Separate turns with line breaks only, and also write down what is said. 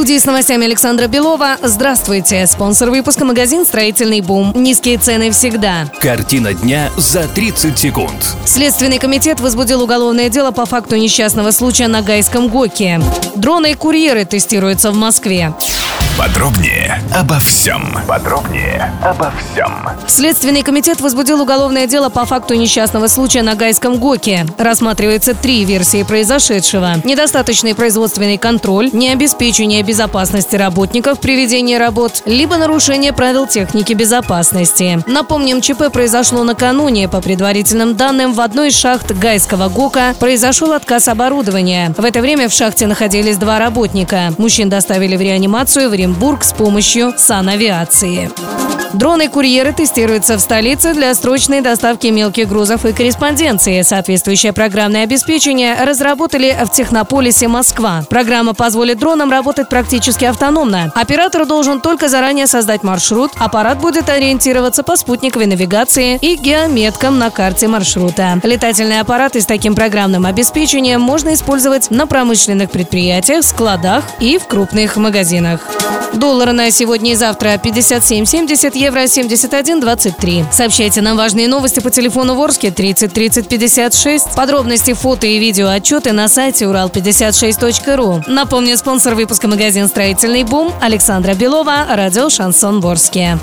Студии с новостями Александра Белова. Здравствуйте. Спонсор выпуска магазин «Строительный бум». Низкие цены всегда.
Картина дня за 30 секунд.
Следственный комитет возбудил уголовное дело по факту несчастного случая на Гайском ГОКе. Дроны и курьеры тестируются в Москве.
Подробнее обо всем. Подробнее обо всем.
Следственный комитет возбудил уголовное дело по факту несчастного случая на Гайском ГОКе. Рассматривается три версии произошедшего. Недостаточный производственный контроль, необеспечение безопасности работников при ведении работ, либо нарушение правил техники безопасности. Напомним, ЧП произошло накануне. По предварительным данным, в одной из шахт Гайского ГОКа произошел отказ оборудования. В это время в шахте находились два работника. Мужчин доставили в реанимацию в Оренбург с помощью санавиации. Дроны-курьеры тестируются в столице для срочной доставки мелких грузов и корреспонденции. Соответствующее программное обеспечение разработали в Технополисе Москва. Программа позволит дронам работать практически автономно. Оператор должен только заранее создать маршрут. Аппарат будет ориентироваться по спутниковой навигации и геометкам на карте маршрута. Летательные аппараты с таким программным обеспечением можно использовать на промышленных предприятиях, складах и в крупных магазинах. Доллары на сегодня и завтра 57.70, евро 71.23. Сообщайте нам важные новости по телефону Ворске 30 30 56. Подробности, фото и видео отчеты на сайте урал56.ру. Напомню, спонсор выпуска магазин «Строительный бум» Александра Белова, радио «Шансон Ворске».